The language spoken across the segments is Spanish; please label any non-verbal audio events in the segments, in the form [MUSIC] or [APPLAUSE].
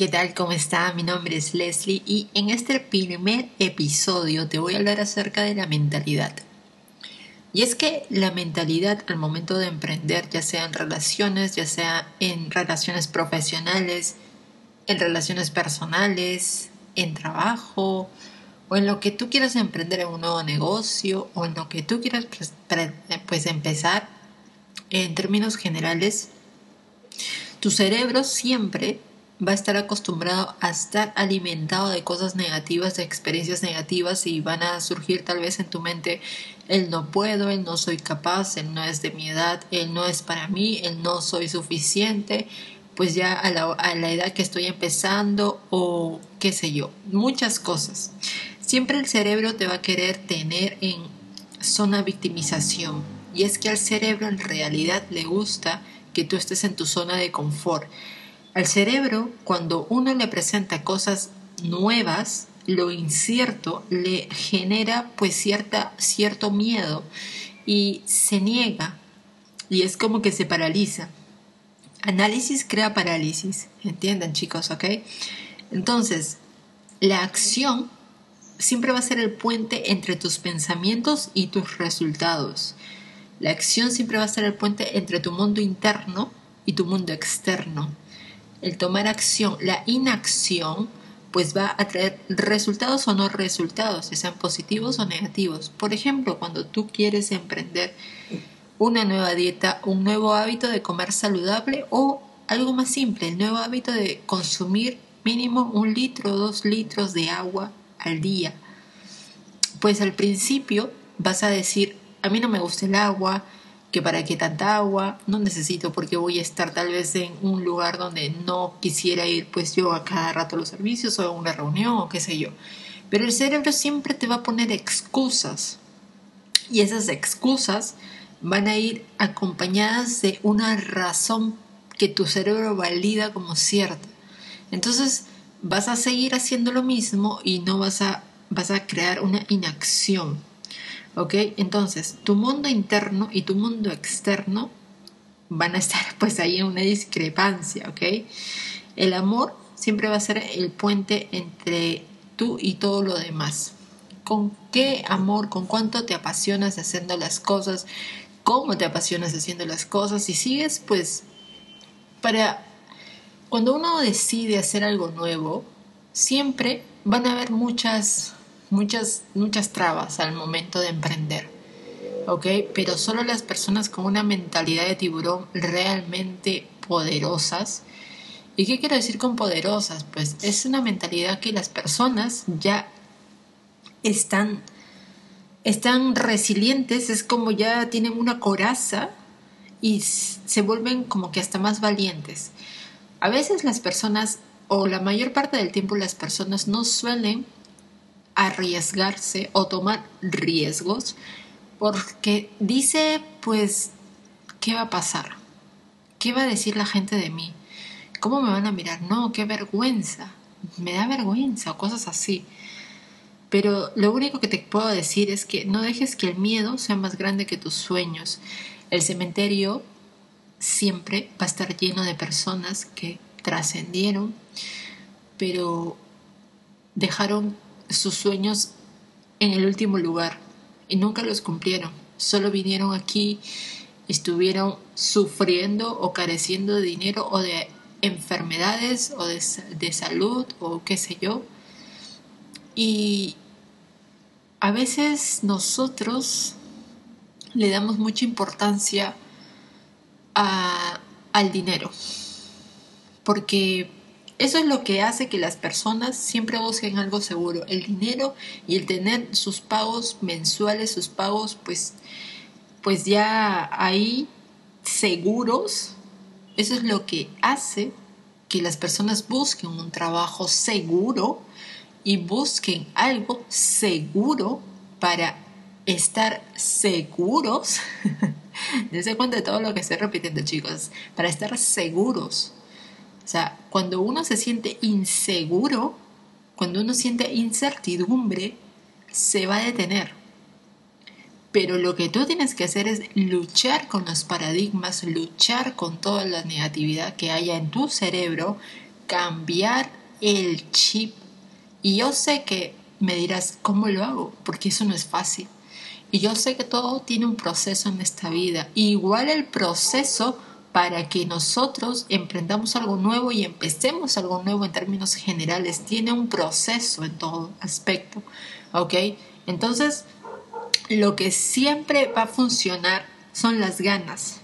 ¿Qué tal? ¿Cómo está? Mi nombre es Leslie y en este primer episodio te voy a hablar acerca de la mentalidad. Y es que la mentalidad al momento de emprender, ya sea en relaciones, ya sea en relaciones profesionales, en relaciones personales, en trabajo, o en lo que tú quieras emprender en un nuevo negocio, o en lo que tú quieras pues, pues empezar, en términos generales, tu cerebro siempre va a estar acostumbrado a estar alimentado de cosas negativas, de experiencias negativas y van a surgir tal vez en tu mente el no puedo, el no soy capaz, el no es de mi edad, el no es para mí, el no soy suficiente, pues ya a la, a la edad que estoy empezando o qué sé yo, muchas cosas. Siempre el cerebro te va a querer tener en zona victimización y es que al cerebro en realidad le gusta que tú estés en tu zona de confort al cerebro, cuando uno le presenta cosas nuevas, lo incierto le genera pues cierta, cierto miedo y se niega y es como que se paraliza. Análisis crea parálisis, entiendan chicos, ¿ok? Entonces, la acción siempre va a ser el puente entre tus pensamientos y tus resultados. La acción siempre va a ser el puente entre tu mundo interno y tu mundo externo el tomar acción, la inacción, pues va a traer resultados o no resultados, sean positivos o negativos. Por ejemplo, cuando tú quieres emprender una nueva dieta, un nuevo hábito de comer saludable o algo más simple, el nuevo hábito de consumir mínimo un litro o dos litros de agua al día. Pues al principio vas a decir, a mí no me gusta el agua, que para qué tanta agua, no necesito porque voy a estar tal vez en un lugar donde no quisiera ir pues yo a cada rato los servicios o a una reunión o qué sé yo. Pero el cerebro siempre te va a poner excusas y esas excusas van a ir acompañadas de una razón que tu cerebro valida como cierta. Entonces vas a seguir haciendo lo mismo y no vas a, vas a crear una inacción ¿Ok? Entonces, tu mundo interno y tu mundo externo van a estar [LAUGHS] pues ahí en una discrepancia, ¿ok? El amor siempre va a ser el puente entre tú y todo lo demás. ¿Con qué amor, con cuánto te apasionas haciendo las cosas? ¿Cómo te apasionas haciendo las cosas? Y sigues pues para... Cuando uno decide hacer algo nuevo, siempre van a haber muchas muchas, muchas trabas al momento de emprender. ¿Ok? Pero solo las personas con una mentalidad de tiburón realmente poderosas. ¿Y qué quiero decir con poderosas? Pues es una mentalidad que las personas ya están, están resilientes, es como ya tienen una coraza y se vuelven como que hasta más valientes. A veces las personas, o la mayor parte del tiempo las personas no suelen arriesgarse o tomar riesgos porque dice pues ¿qué va a pasar? ¿Qué va a decir la gente de mí? ¿Cómo me van a mirar? No, qué vergüenza. Me da vergüenza o cosas así. Pero lo único que te puedo decir es que no dejes que el miedo sea más grande que tus sueños. El cementerio siempre va a estar lleno de personas que trascendieron, pero dejaron sus sueños en el último lugar y nunca los cumplieron. Solo vinieron aquí, estuvieron sufriendo o careciendo de dinero o de enfermedades o de, de salud o qué sé yo. Y a veces nosotros le damos mucha importancia a, al dinero porque eso es lo que hace que las personas siempre busquen algo seguro, el dinero y el tener sus pagos mensuales, sus pagos pues, pues ya ahí seguros. Eso es lo que hace que las personas busquen un trabajo seguro y busquen algo seguro para estar seguros. [LAUGHS] Dense cuenta de todo lo que estoy repitiendo, chicos. Para estar seguros sea, cuando uno se siente inseguro, cuando uno siente incertidumbre, se va a detener. Pero lo que tú tienes que hacer es luchar con los paradigmas, luchar con toda la negatividad que haya en tu cerebro cambiar el chip. Y yo sé que me dirás, ¿cómo lo hago? Porque eso no es fácil. Y yo sé que todo tiene un proceso en esta vida. Igual el proceso para que nosotros emprendamos algo nuevo y empecemos algo nuevo en términos generales tiene un proceso en todo aspecto. ¿Ok? Entonces, lo que siempre va a funcionar son las ganas.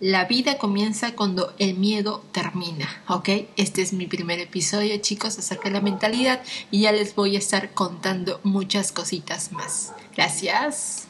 La vida comienza cuando el miedo termina, ¿ok? Este es mi primer episodio, chicos, acerca de la mentalidad y ya les voy a estar contando muchas cositas más. Gracias.